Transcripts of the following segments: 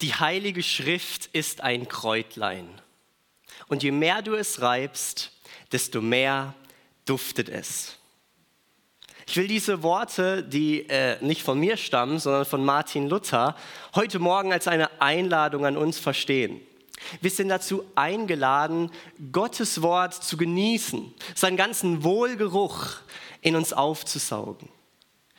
Die Heilige Schrift ist ein Kräutlein. Und je mehr du es reibst, desto mehr duftet es. Ich will diese Worte, die äh, nicht von mir stammen, sondern von Martin Luther, heute Morgen als eine Einladung an uns verstehen. Wir sind dazu eingeladen, Gottes Wort zu genießen, seinen ganzen Wohlgeruch in uns aufzusaugen.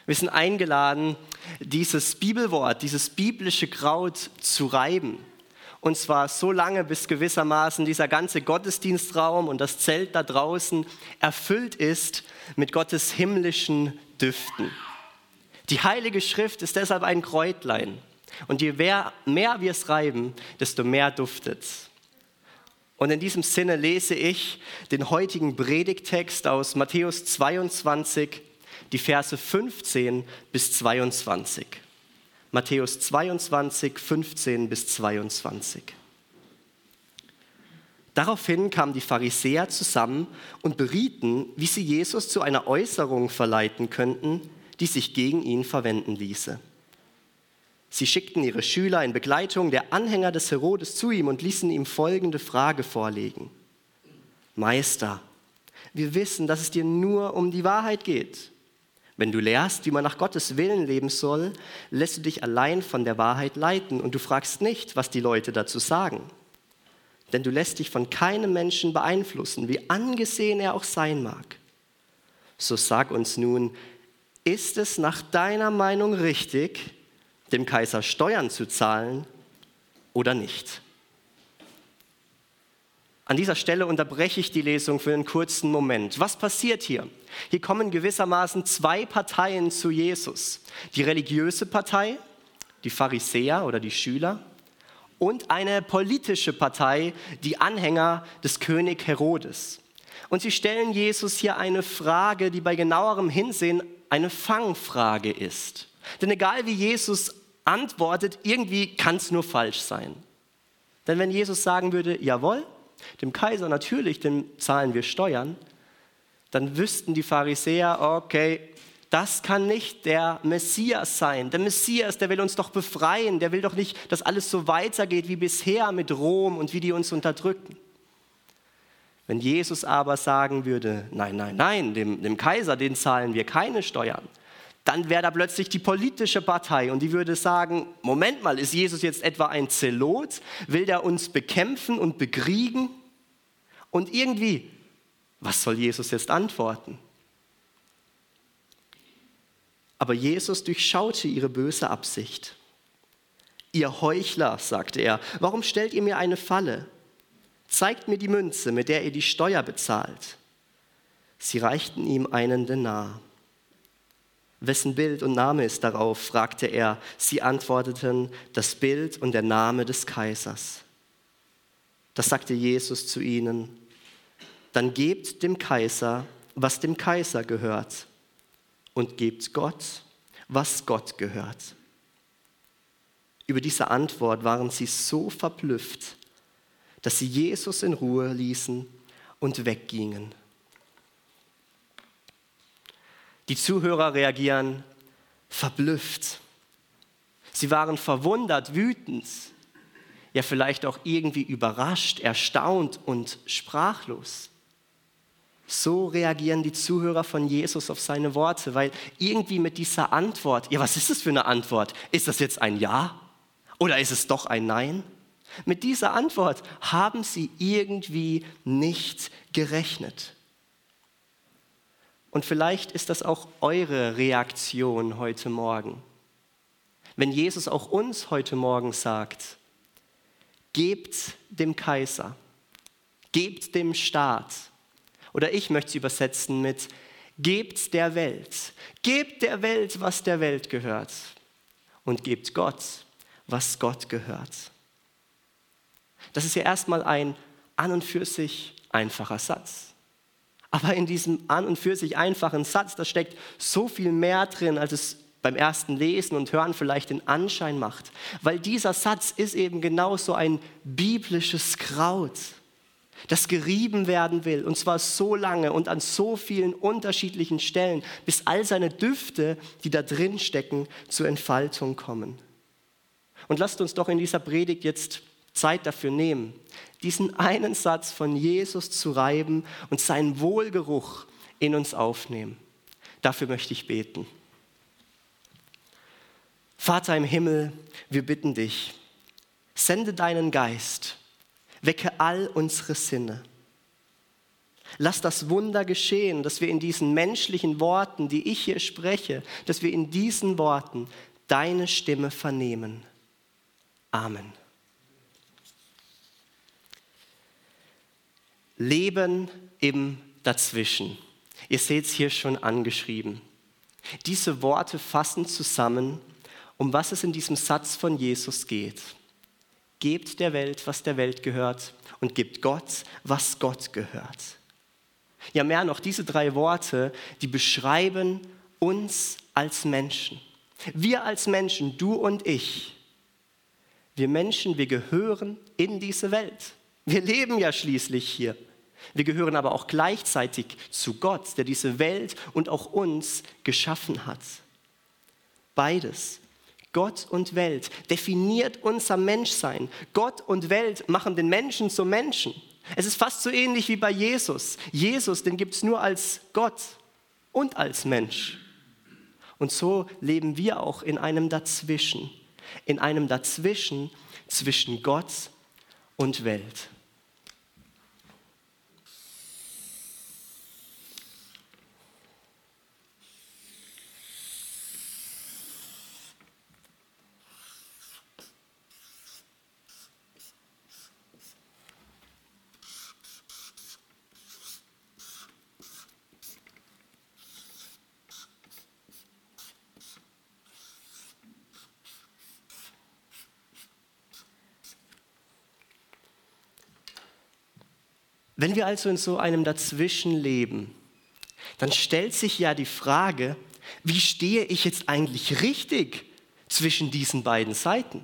Wir sind eingeladen, dieses Bibelwort, dieses biblische Kraut zu reiben. Und zwar so lange, bis gewissermaßen dieser ganze Gottesdienstraum und das Zelt da draußen erfüllt ist mit Gottes himmlischen Düften. Die Heilige Schrift ist deshalb ein Kräutlein. Und je mehr, wir es reiben, desto mehr duftet es. Und in diesem Sinne lese ich den heutigen Predigtext aus Matthäus 22, die Verse 15 bis 22. Matthäus 22, 15 bis 22. Daraufhin kamen die Pharisäer zusammen und berieten, wie sie Jesus zu einer Äußerung verleiten könnten, die sich gegen ihn verwenden ließe. Sie schickten ihre Schüler in Begleitung der Anhänger des Herodes zu ihm und ließen ihm folgende Frage vorlegen. Meister, wir wissen, dass es dir nur um die Wahrheit geht. Wenn du lehrst, wie man nach Gottes Willen leben soll, lässt du dich allein von der Wahrheit leiten und du fragst nicht, was die Leute dazu sagen. Denn du lässt dich von keinem Menschen beeinflussen, wie angesehen er auch sein mag. So sag uns nun, ist es nach deiner Meinung richtig, dem Kaiser Steuern zu zahlen oder nicht? An dieser Stelle unterbreche ich die Lesung für einen kurzen Moment. Was passiert hier? Hier kommen gewissermaßen zwei Parteien zu Jesus. Die religiöse Partei, die Pharisäer oder die Schüler, und eine politische Partei, die Anhänger des König Herodes. Und sie stellen Jesus hier eine Frage, die bei genauerem Hinsehen eine Fangfrage ist. Denn egal wie Jesus antwortet, irgendwie kann es nur falsch sein. Denn wenn Jesus sagen würde, jawohl, dem Kaiser natürlich, dem zahlen wir Steuern, dann wüssten die Pharisäer, okay, das kann nicht der Messias sein. Der Messias, der will uns doch befreien, der will doch nicht, dass alles so weitergeht wie bisher mit Rom und wie die uns unterdrücken. Wenn Jesus aber sagen würde, nein, nein, nein, dem, dem Kaiser, den zahlen wir keine Steuern, dann wäre da plötzlich die politische Partei und die würde sagen, Moment mal, ist Jesus jetzt etwa ein Zelot? Will der uns bekämpfen und bekriegen? Und irgendwie was soll Jesus jetzt antworten? Aber Jesus durchschaute ihre böse Absicht. Ihr Heuchler, sagte er, warum stellt ihr mir eine Falle? Zeigt mir die Münze, mit der ihr die Steuer bezahlt. Sie reichten ihm einen Denar. Wessen Bild und Name ist darauf? fragte er. Sie antworteten, das Bild und der Name des Kaisers. Das sagte Jesus zu ihnen dann gebt dem Kaiser, was dem Kaiser gehört und gebt Gott, was Gott gehört. Über diese Antwort waren sie so verblüfft, dass sie Jesus in Ruhe ließen und weggingen. Die Zuhörer reagieren verblüfft. Sie waren verwundert, wütend, ja vielleicht auch irgendwie überrascht, erstaunt und sprachlos. So reagieren die Zuhörer von Jesus auf seine Worte, weil irgendwie mit dieser Antwort, ja, was ist das für eine Antwort? Ist das jetzt ein Ja oder ist es doch ein Nein? Mit dieser Antwort haben sie irgendwie nicht gerechnet. Und vielleicht ist das auch eure Reaktion heute Morgen. Wenn Jesus auch uns heute Morgen sagt, gebt dem Kaiser, gebt dem Staat, oder ich möchte es übersetzen mit, gebt der Welt, gebt der Welt, was der Welt gehört und gebt Gott, was Gott gehört. Das ist ja erstmal ein an und für sich einfacher Satz. Aber in diesem an und für sich einfachen Satz, da steckt so viel mehr drin, als es beim ersten Lesen und Hören vielleicht den Anschein macht. Weil dieser Satz ist eben genauso ein biblisches Kraut das gerieben werden will, und zwar so lange und an so vielen unterschiedlichen Stellen, bis all seine Düfte, die da drin stecken, zur Entfaltung kommen. Und lasst uns doch in dieser Predigt jetzt Zeit dafür nehmen, diesen einen Satz von Jesus zu reiben und seinen Wohlgeruch in uns aufnehmen. Dafür möchte ich beten. Vater im Himmel, wir bitten dich, sende deinen Geist, wecke all unsere Sinne. Lass das Wunder geschehen, dass wir in diesen menschlichen Worten, die ich hier spreche, dass wir in diesen Worten deine Stimme vernehmen. Amen. Leben im Dazwischen. Ihr seht es hier schon angeschrieben. Diese Worte fassen zusammen, um was es in diesem Satz von Jesus geht. Gebt der Welt, was der Welt gehört, und gebt Gott, was Gott gehört. Ja, mehr noch, diese drei Worte, die beschreiben uns als Menschen. Wir als Menschen, du und ich, wir Menschen, wir gehören in diese Welt. Wir leben ja schließlich hier. Wir gehören aber auch gleichzeitig zu Gott, der diese Welt und auch uns geschaffen hat. Beides, Gott und Welt, definiert unser Menschsein. Gott und Welt machen den Menschen zum Menschen. Es ist fast so ähnlich wie bei Jesus. Jesus, den gibt es nur als Gott und als Mensch. Und so leben wir auch in einem Dazwischen, in einem Dazwischen zwischen Gott und Welt. Wir also in so einem Dazwischen leben, dann stellt sich ja die Frage, wie stehe ich jetzt eigentlich richtig zwischen diesen beiden Seiten?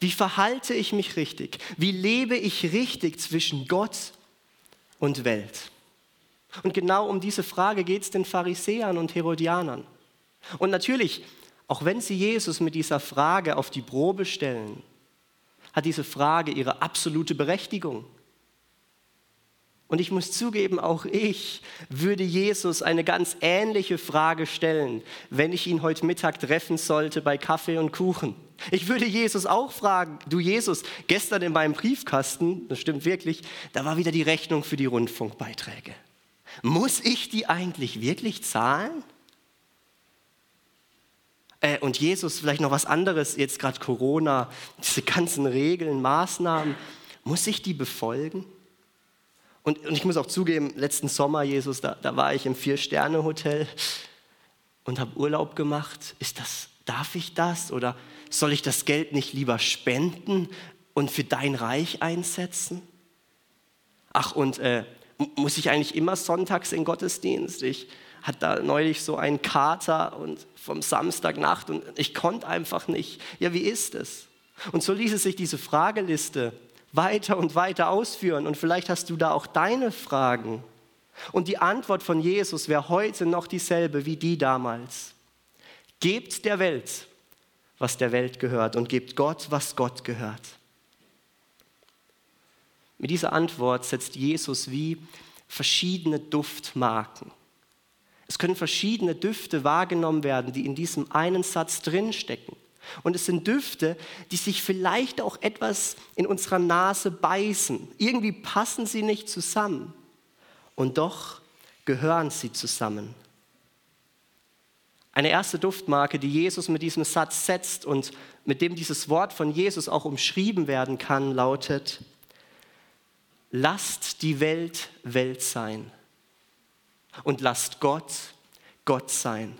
Wie verhalte ich mich richtig? Wie lebe ich richtig zwischen Gott und Welt? Und genau um diese Frage geht es den Pharisäern und Herodianern. Und natürlich, auch wenn sie Jesus mit dieser Frage auf die Probe stellen, hat diese Frage ihre absolute Berechtigung. Und ich muss zugeben, auch ich würde Jesus eine ganz ähnliche Frage stellen, wenn ich ihn heute Mittag treffen sollte bei Kaffee und Kuchen. Ich würde Jesus auch fragen, du Jesus, gestern in meinem Briefkasten, das stimmt wirklich, da war wieder die Rechnung für die Rundfunkbeiträge. Muss ich die eigentlich wirklich zahlen? Äh, und Jesus, vielleicht noch was anderes, jetzt gerade Corona, diese ganzen Regeln, Maßnahmen, muss ich die befolgen? Und, und ich muss auch zugeben, letzten Sommer, Jesus, da, da war ich im Vier-Sterne-Hotel und habe Urlaub gemacht. Ist das, darf ich das? Oder soll ich das Geld nicht lieber spenden und für dein Reich einsetzen? Ach, und äh, muss ich eigentlich immer sonntags in Gottesdienst? Ich hatte da neulich so einen Kater und vom Samstagnacht und ich konnte einfach nicht. Ja, wie ist es? Und so ließ es sich diese Frageliste weiter und weiter ausführen. Und vielleicht hast du da auch deine Fragen. Und die Antwort von Jesus wäre heute noch dieselbe wie die damals. Gebt der Welt, was der Welt gehört, und gebt Gott, was Gott gehört. Mit dieser Antwort setzt Jesus wie verschiedene Duftmarken. Es können verschiedene Düfte wahrgenommen werden, die in diesem einen Satz drinstecken. Und es sind Düfte, die sich vielleicht auch etwas in unserer Nase beißen. Irgendwie passen sie nicht zusammen. Und doch gehören sie zusammen. Eine erste Duftmarke, die Jesus mit diesem Satz setzt und mit dem dieses Wort von Jesus auch umschrieben werden kann, lautet, lasst die Welt Welt sein und lasst Gott Gott sein.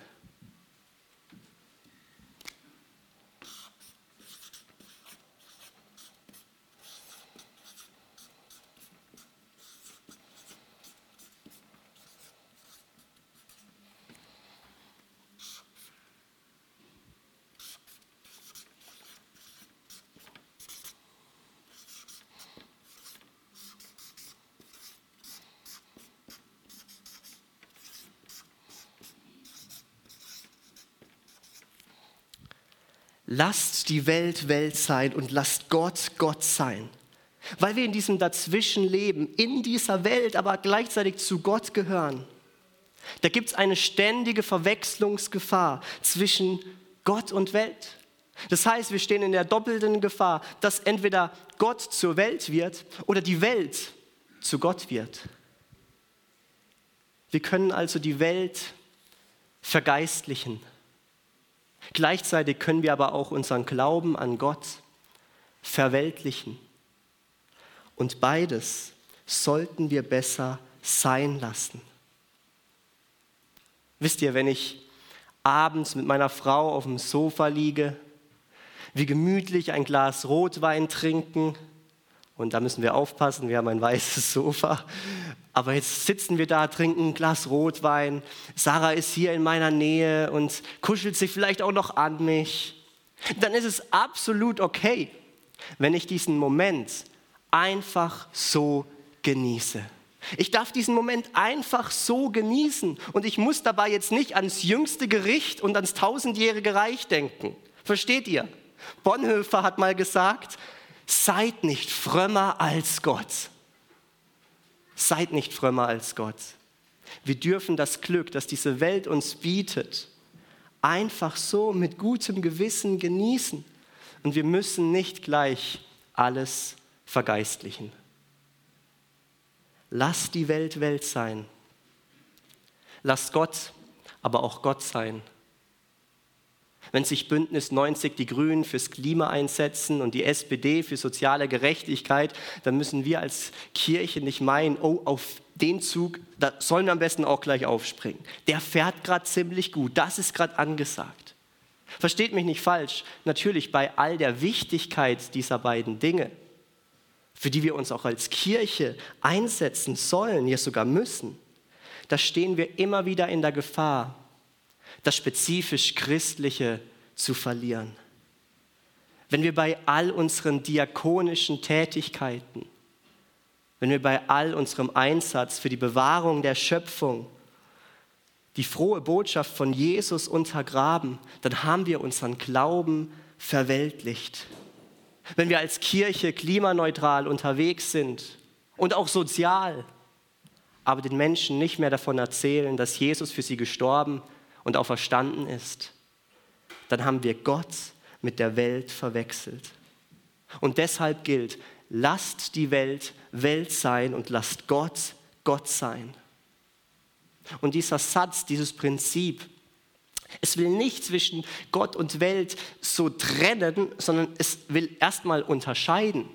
Lasst die Welt Welt sein und lasst Gott Gott sein. Weil wir in diesem Dazwischen leben, in dieser Welt, aber gleichzeitig zu Gott gehören. Da gibt es eine ständige Verwechslungsgefahr zwischen Gott und Welt. Das heißt, wir stehen in der doppelten Gefahr, dass entweder Gott zur Welt wird oder die Welt zu Gott wird. Wir können also die Welt vergeistlichen. Gleichzeitig können wir aber auch unseren Glauben an Gott verweltlichen. Und beides sollten wir besser sein lassen. Wisst ihr, wenn ich abends mit meiner Frau auf dem Sofa liege, wie gemütlich ein Glas Rotwein trinken, und da müssen wir aufpassen, wir haben ein weißes Sofa, aber jetzt sitzen wir da, trinken ein Glas Rotwein, Sarah ist hier in meiner Nähe und kuschelt sich vielleicht auch noch an mich, dann ist es absolut okay, wenn ich diesen Moment einfach so genieße. Ich darf diesen Moment einfach so genießen und ich muss dabei jetzt nicht ans jüngste Gericht und ans tausendjährige Reich denken. Versteht ihr? Bonhoeffer hat mal gesagt, seid nicht frömmer als Gott. Seid nicht frömmer als Gott. Wir dürfen das Glück, das diese Welt uns bietet, einfach so mit gutem Gewissen genießen. Und wir müssen nicht gleich alles vergeistlichen. Lass die Welt Welt sein. Lass Gott aber auch Gott sein. Wenn sich Bündnis 90 die Grünen fürs Klima einsetzen und die SPD für soziale Gerechtigkeit, dann müssen wir als Kirche nicht meinen, oh, auf den Zug, da sollen wir am besten auch gleich aufspringen. Der fährt gerade ziemlich gut, das ist gerade angesagt. Versteht mich nicht falsch, natürlich bei all der Wichtigkeit dieser beiden Dinge für die wir uns auch als Kirche einsetzen sollen, ja sogar müssen, da stehen wir immer wieder in der Gefahr, das spezifisch Christliche zu verlieren. Wenn wir bei all unseren diakonischen Tätigkeiten, wenn wir bei all unserem Einsatz für die Bewahrung der Schöpfung die frohe Botschaft von Jesus untergraben, dann haben wir unseren Glauben verweltlicht wenn wir als Kirche klimaneutral unterwegs sind und auch sozial, aber den Menschen nicht mehr davon erzählen, dass Jesus für sie gestorben und auferstanden ist, dann haben wir Gott mit der Welt verwechselt. Und deshalb gilt, lasst die Welt Welt sein und lasst Gott Gott sein. Und dieser Satz, dieses Prinzip, es will nicht zwischen Gott und Welt so trennen, sondern es will erstmal unterscheiden.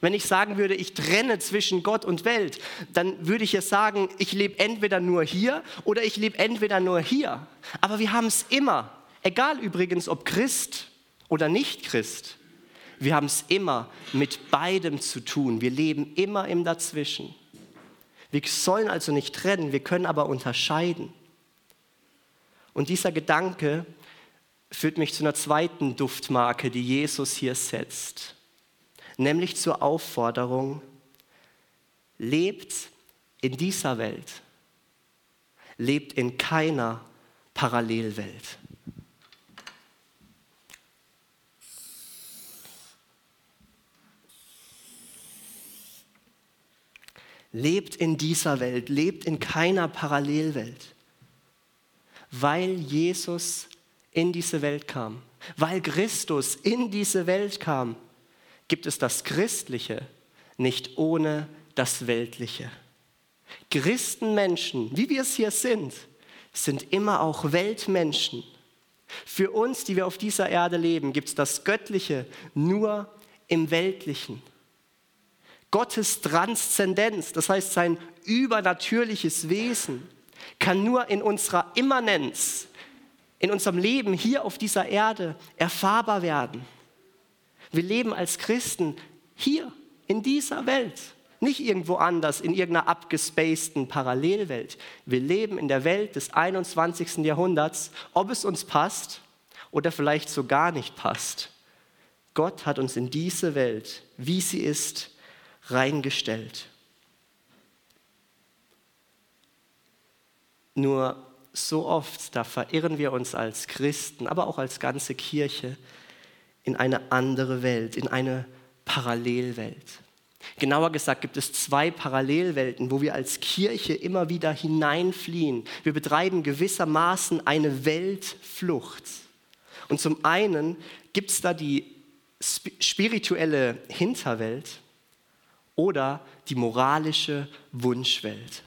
Wenn ich sagen würde, ich trenne zwischen Gott und Welt, dann würde ich ja sagen, ich lebe entweder nur hier oder ich lebe entweder nur hier. Aber wir haben es immer, egal übrigens ob Christ oder nicht Christ, wir haben es immer mit beidem zu tun. Wir leben immer im Dazwischen. Wir sollen also nicht trennen, wir können aber unterscheiden. Und dieser Gedanke führt mich zu einer zweiten Duftmarke, die Jesus hier setzt, nämlich zur Aufforderung, lebt in dieser Welt, lebt in keiner Parallelwelt. Lebt in dieser Welt, lebt in keiner Parallelwelt weil Jesus in diese Welt kam, weil Christus in diese Welt kam, gibt es das Christliche nicht ohne das Weltliche. Christenmenschen, wie wir es hier sind, sind immer auch Weltmenschen. Für uns, die wir auf dieser Erde leben, gibt es das Göttliche nur im Weltlichen. Gottes Transzendenz, das heißt sein übernatürliches Wesen, kann nur in unserer Immanenz, in unserem Leben hier auf dieser Erde erfahrbar werden. Wir leben als Christen hier in dieser Welt, nicht irgendwo anders, in irgendeiner abgespaceden Parallelwelt. Wir leben in der Welt des 21. Jahrhunderts, ob es uns passt oder vielleicht so gar nicht passt. Gott hat uns in diese Welt, wie sie ist, reingestellt. Nur so oft, da verirren wir uns als Christen, aber auch als ganze Kirche in eine andere Welt, in eine Parallelwelt. Genauer gesagt gibt es zwei Parallelwelten, wo wir als Kirche immer wieder hineinfliehen. Wir betreiben gewissermaßen eine Weltflucht. Und zum einen gibt es da die spirituelle Hinterwelt oder die moralische Wunschwelt.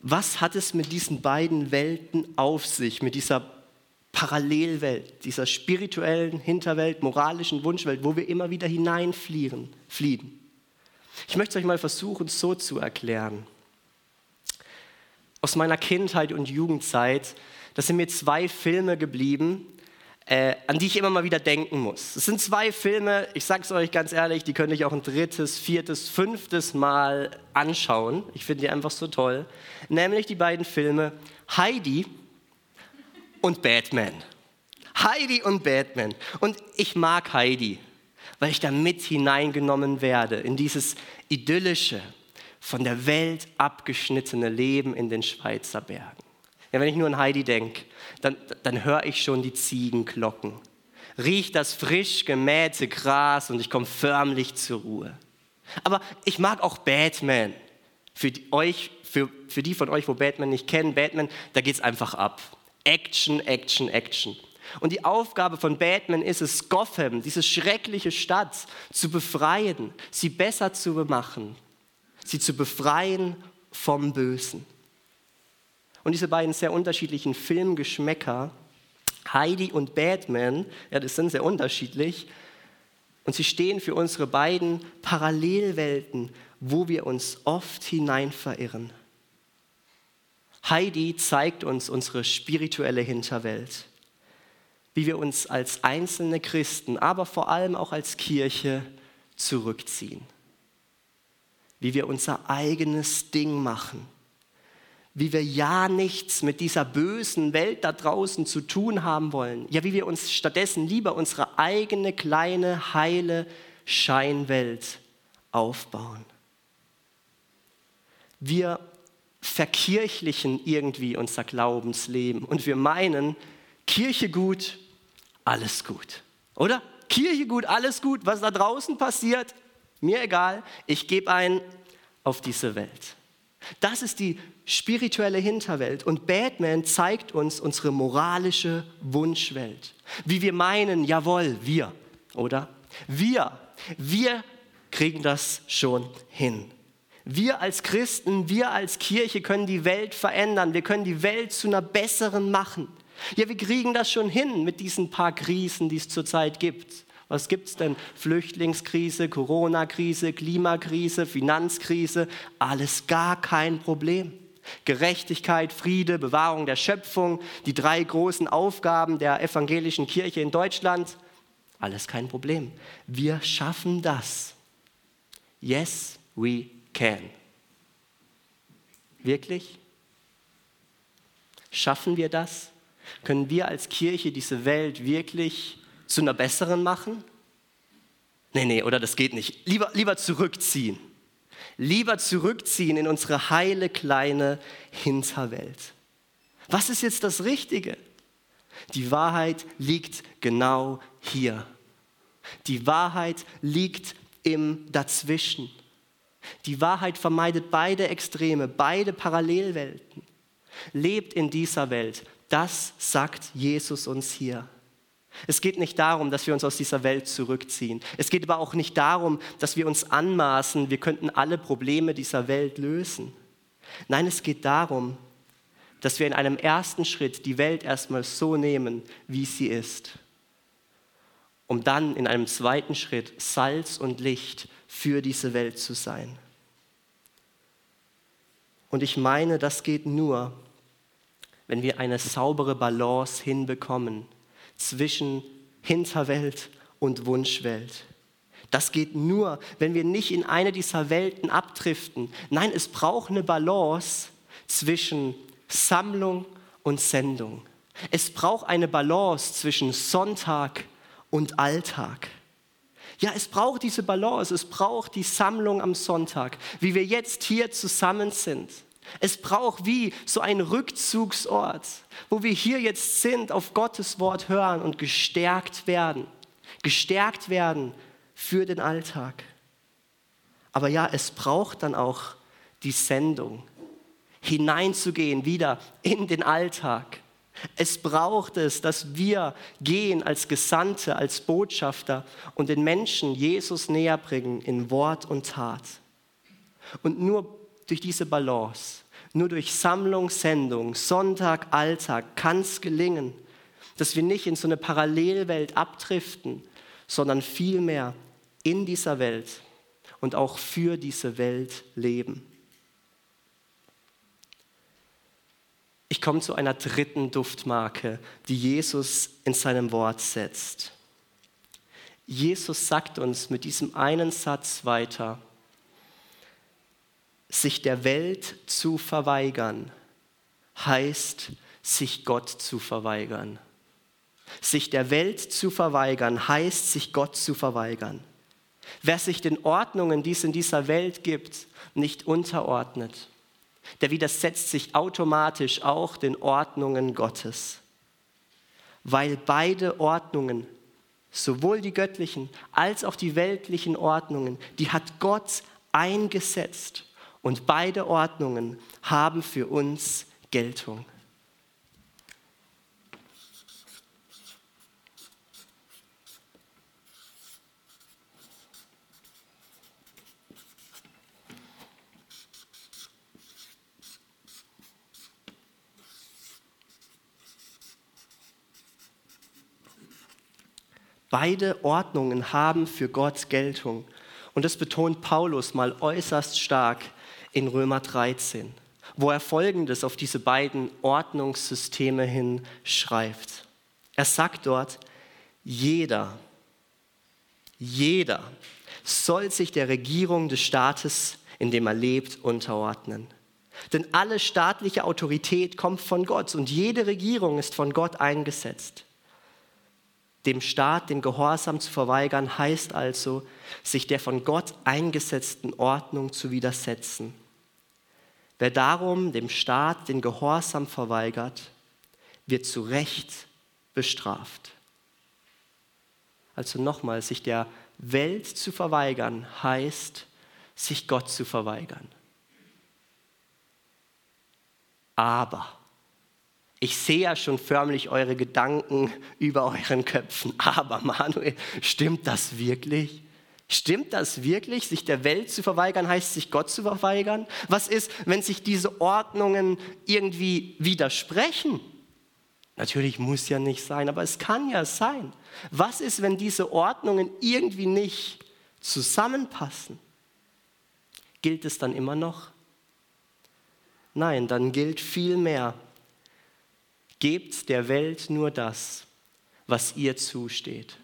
Was hat es mit diesen beiden Welten auf sich, mit dieser Parallelwelt, dieser spirituellen Hinterwelt, moralischen Wunschwelt, wo wir immer wieder hineinfliehen? Fliehen? Ich möchte es euch mal versuchen, so zu erklären. Aus meiner Kindheit und Jugendzeit, da sind mir zwei Filme geblieben, äh, an die ich immer mal wieder denken muss. Es sind zwei Filme, ich sage es euch ganz ehrlich, die könnte ich auch ein drittes, viertes, fünftes Mal anschauen. Ich finde die einfach so toll. Nämlich die beiden Filme Heidi und Batman. Heidi und Batman. Und ich mag Heidi, weil ich da mit hineingenommen werde in dieses idyllische, von der Welt abgeschnittene Leben in den Schweizer Bergen. Ja, wenn ich nur an Heidi denke, dann, dann höre ich schon die Ziegenglocken. Riecht das frisch gemähte Gras und ich komme förmlich zur Ruhe. Aber ich mag auch Batman. Für die, euch, für, für die von euch, wo Batman nicht kennen, Batman, da geht es einfach ab. Action, Action, Action. Und die Aufgabe von Batman ist es, Gotham, diese schreckliche Stadt, zu befreien, sie besser zu machen, sie zu befreien vom Bösen. Und diese beiden sehr unterschiedlichen Filmgeschmäcker, Heidi und Batman, ja, das sind sehr unterschiedlich. Und sie stehen für unsere beiden Parallelwelten, wo wir uns oft hinein verirren. Heidi zeigt uns unsere spirituelle Hinterwelt, wie wir uns als einzelne Christen, aber vor allem auch als Kirche zurückziehen, wie wir unser eigenes Ding machen wie wir ja nichts mit dieser bösen Welt da draußen zu tun haben wollen. Ja, wie wir uns stattdessen lieber unsere eigene kleine, heile Scheinwelt aufbauen. Wir verkirchlichen irgendwie unser Glaubensleben und wir meinen, Kirche gut, alles gut. Oder? Kirche gut, alles gut. Was da draußen passiert, mir egal. Ich gebe ein auf diese Welt. Das ist die spirituelle Hinterwelt. Und Batman zeigt uns unsere moralische Wunschwelt. Wie wir meinen, jawohl, wir, oder? Wir, wir kriegen das schon hin. Wir als Christen, wir als Kirche können die Welt verändern. Wir können die Welt zu einer besseren machen. Ja, wir kriegen das schon hin mit diesen paar Krisen, die es zurzeit gibt. Was gibt es denn? Flüchtlingskrise, Corona-Krise, Klimakrise, Finanzkrise, alles gar kein Problem. Gerechtigkeit, Friede, Bewahrung der Schöpfung, die drei großen Aufgaben der evangelischen Kirche in Deutschland, alles kein Problem. Wir schaffen das. Yes, we can. Wirklich? Schaffen wir das? Können wir als Kirche diese Welt wirklich zu einer besseren machen? Nee, nee, oder das geht nicht. Lieber, lieber zurückziehen. Lieber zurückziehen in unsere heile kleine Hinterwelt. Was ist jetzt das Richtige? Die Wahrheit liegt genau hier. Die Wahrheit liegt im Dazwischen. Die Wahrheit vermeidet beide Extreme, beide Parallelwelten. Lebt in dieser Welt. Das sagt Jesus uns hier. Es geht nicht darum, dass wir uns aus dieser Welt zurückziehen. Es geht aber auch nicht darum, dass wir uns anmaßen, wir könnten alle Probleme dieser Welt lösen. Nein, es geht darum, dass wir in einem ersten Schritt die Welt erstmal so nehmen, wie sie ist, um dann in einem zweiten Schritt Salz und Licht für diese Welt zu sein. Und ich meine, das geht nur, wenn wir eine saubere Balance hinbekommen zwischen Hinterwelt und Wunschwelt. Das geht nur, wenn wir nicht in eine dieser Welten abdriften. Nein, es braucht eine Balance zwischen Sammlung und Sendung. Es braucht eine Balance zwischen Sonntag und Alltag. Ja, es braucht diese Balance, es braucht die Sammlung am Sonntag, wie wir jetzt hier zusammen sind. Es braucht wie so einen Rückzugsort, wo wir hier jetzt sind, auf Gottes Wort hören und gestärkt werden. Gestärkt werden für den Alltag. Aber ja, es braucht dann auch die Sendung, hineinzugehen wieder in den Alltag. Es braucht es, dass wir gehen als Gesandte, als Botschafter und den Menschen Jesus näher bringen in Wort und Tat. Und nur durch diese Balance, nur durch Sammlung, Sendung, Sonntag, Alltag kann es gelingen, dass wir nicht in so eine Parallelwelt abdriften, sondern vielmehr in dieser Welt und auch für diese Welt leben. Ich komme zu einer dritten Duftmarke, die Jesus in seinem Wort setzt. Jesus sagt uns mit diesem einen Satz weiter, sich der Welt zu verweigern heißt, sich Gott zu verweigern. Sich der Welt zu verweigern heißt, sich Gott zu verweigern. Wer sich den Ordnungen, die es in dieser Welt gibt, nicht unterordnet, der widersetzt sich automatisch auch den Ordnungen Gottes. Weil beide Ordnungen, sowohl die göttlichen als auch die weltlichen Ordnungen, die hat Gott eingesetzt. Und beide Ordnungen haben für uns Geltung. Beide Ordnungen haben für Gott Geltung. Und das betont Paulus mal äußerst stark in Römer 13, wo er Folgendes auf diese beiden Ordnungssysteme hin schreibt. Er sagt dort, jeder, jeder soll sich der Regierung des Staates, in dem er lebt, unterordnen. Denn alle staatliche Autorität kommt von Gott und jede Regierung ist von Gott eingesetzt. Dem Staat den Gehorsam zu verweigern, heißt also, sich der von Gott eingesetzten Ordnung zu widersetzen. Wer darum dem Staat den Gehorsam verweigert, wird zu Recht bestraft. Also nochmal, sich der Welt zu verweigern, heißt, sich Gott zu verweigern. Aber ich sehe ja schon förmlich eure Gedanken über euren Köpfen. Aber Manuel, stimmt das wirklich? Stimmt das wirklich? Sich der Welt zu verweigern heißt, sich Gott zu verweigern? Was ist, wenn sich diese Ordnungen irgendwie widersprechen? Natürlich muss ja nicht sein, aber es kann ja sein. Was ist, wenn diese Ordnungen irgendwie nicht zusammenpassen? Gilt es dann immer noch? Nein, dann gilt vielmehr, Gebt der Welt nur das, was ihr zusteht.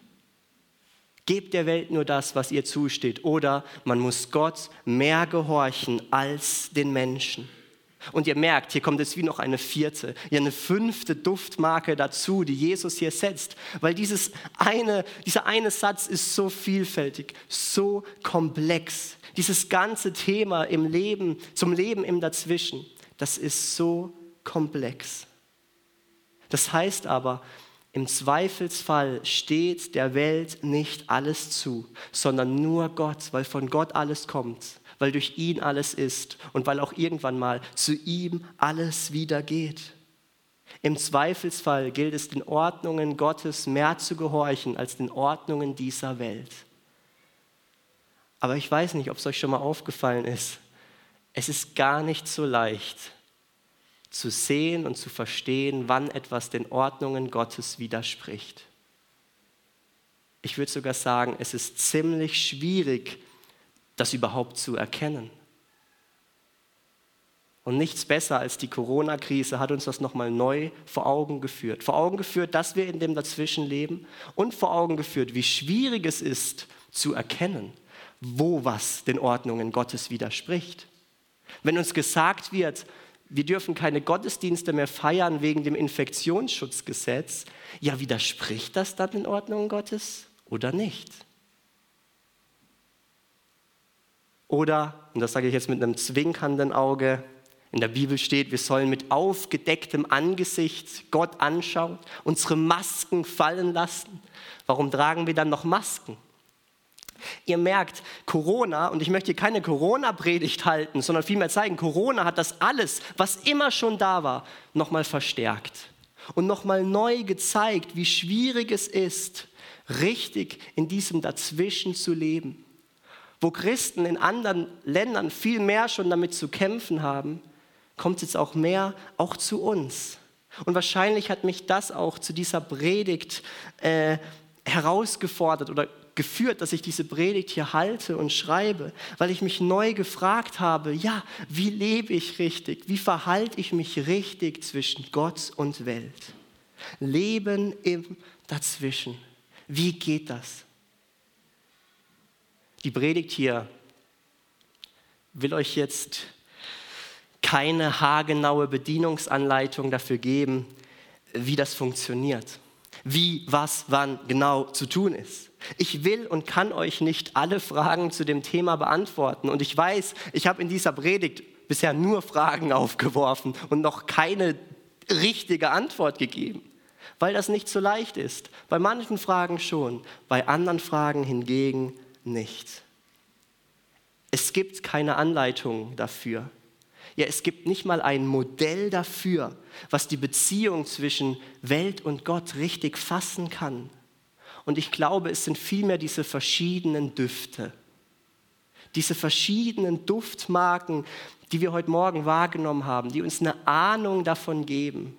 Gebt der Welt nur das, was ihr zusteht. Oder man muss Gott mehr gehorchen als den Menschen. Und ihr merkt, hier kommt jetzt wie noch eine vierte, ja eine fünfte Duftmarke dazu, die Jesus hier setzt. Weil dieses eine, dieser eine Satz ist so vielfältig, so komplex. Dieses ganze Thema im Leben, zum Leben im Dazwischen, das ist so komplex. Das heißt aber, im Zweifelsfall steht der Welt nicht alles zu, sondern nur Gott, weil von Gott alles kommt, weil durch ihn alles ist und weil auch irgendwann mal zu ihm alles wieder geht. Im Zweifelsfall gilt es den Ordnungen Gottes mehr zu gehorchen als den Ordnungen dieser Welt. Aber ich weiß nicht, ob es euch schon mal aufgefallen ist. Es ist gar nicht so leicht, zu sehen und zu verstehen, wann etwas den Ordnungen Gottes widerspricht. Ich würde sogar sagen, es ist ziemlich schwierig, das überhaupt zu erkennen. Und nichts besser als die Corona-Krise hat uns das nochmal neu vor Augen geführt. Vor Augen geführt, dass wir in dem Dazwischen leben und vor Augen geführt, wie schwierig es ist, zu erkennen, wo was den Ordnungen Gottes widerspricht. Wenn uns gesagt wird, wir dürfen keine Gottesdienste mehr feiern wegen dem Infektionsschutzgesetz, ja, widerspricht das dann den Ordnungen Gottes oder nicht? Oder, und das sage ich jetzt mit einem zwinkernden Auge, in der Bibel steht, wir sollen mit aufgedecktem Angesicht Gott anschauen, unsere Masken fallen lassen. Warum tragen wir dann noch Masken? Ihr merkt, Corona, und ich möchte hier keine Corona-Predigt halten, sondern vielmehr zeigen, Corona hat das alles, was immer schon da war, nochmal verstärkt und nochmal neu gezeigt, wie schwierig es ist, richtig in diesem Dazwischen zu leben. Wo Christen in anderen Ländern viel mehr schon damit zu kämpfen haben, kommt jetzt auch mehr auch zu uns. Und wahrscheinlich hat mich das auch zu dieser Predigt äh, herausgefordert oder geführt, dass ich diese Predigt hier halte und schreibe, weil ich mich neu gefragt habe, ja, wie lebe ich richtig? Wie verhalte ich mich richtig zwischen Gott und Welt? Leben im Dazwischen. Wie geht das? Die Predigt hier will euch jetzt keine haargenaue Bedienungsanleitung dafür geben, wie das funktioniert, wie was wann genau zu tun ist. Ich will und kann euch nicht alle Fragen zu dem Thema beantworten. Und ich weiß, ich habe in dieser Predigt bisher nur Fragen aufgeworfen und noch keine richtige Antwort gegeben, weil das nicht so leicht ist. Bei manchen Fragen schon, bei anderen Fragen hingegen nicht. Es gibt keine Anleitung dafür. Ja, es gibt nicht mal ein Modell dafür, was die Beziehung zwischen Welt und Gott richtig fassen kann. Und ich glaube, es sind vielmehr diese verschiedenen Düfte, diese verschiedenen Duftmarken, die wir heute Morgen wahrgenommen haben, die uns eine Ahnung davon geben,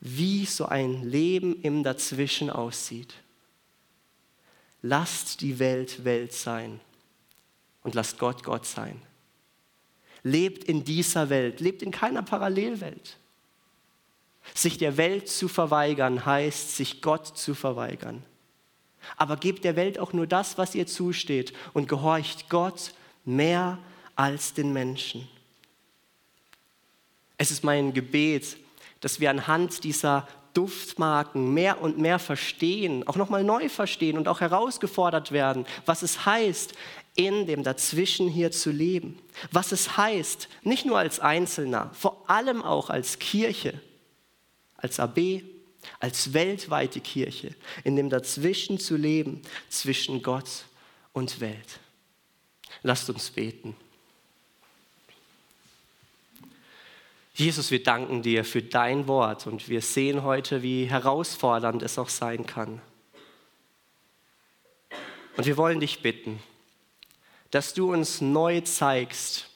wie so ein Leben im Dazwischen aussieht. Lasst die Welt Welt sein und lasst Gott Gott sein. Lebt in dieser Welt, lebt in keiner Parallelwelt. Sich der Welt zu verweigern heißt, sich Gott zu verweigern. Aber gebt der Welt auch nur das, was ihr zusteht und gehorcht Gott mehr als den Menschen. Es ist mein Gebet, dass wir anhand dieser Duftmarken mehr und mehr verstehen, auch nochmal neu verstehen und auch herausgefordert werden, was es heißt, in dem Dazwischen hier zu leben. Was es heißt, nicht nur als Einzelner, vor allem auch als Kirche, als AB, als weltweite Kirche, in dem Dazwischen zu leben, zwischen Gott und Welt. Lasst uns beten. Jesus, wir danken dir für dein Wort und wir sehen heute, wie herausfordernd es auch sein kann. Und wir wollen dich bitten, dass du uns neu zeigst,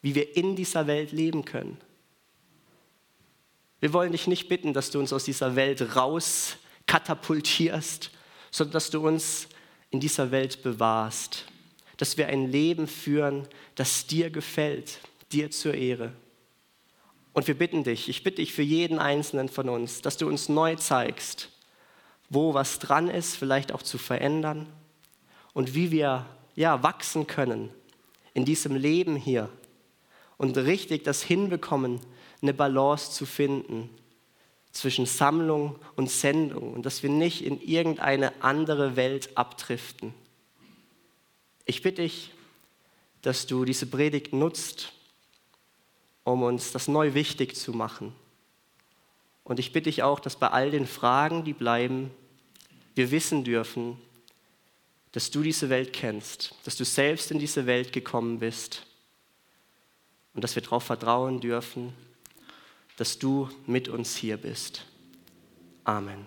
wie wir in dieser Welt leben können. Wir wollen dich nicht bitten, dass du uns aus dieser Welt raus katapultierst, sondern dass du uns in dieser Welt bewahrst, dass wir ein Leben führen, das dir gefällt, dir zur Ehre. Und wir bitten dich, ich bitte dich für jeden einzelnen von uns, dass du uns neu zeigst, wo was dran ist, vielleicht auch zu verändern und wie wir ja, wachsen können in diesem Leben hier und richtig das hinbekommen, eine Balance zu finden zwischen Sammlung und Sendung und dass wir nicht in irgendeine andere Welt abdriften. Ich bitte dich, dass du diese Predigt nutzt, um uns das neu wichtig zu machen. Und ich bitte dich auch, dass bei all den Fragen, die bleiben, wir wissen dürfen, dass du diese Welt kennst, dass du selbst in diese Welt gekommen bist und dass wir darauf vertrauen dürfen, dass du mit uns hier bist. Amen.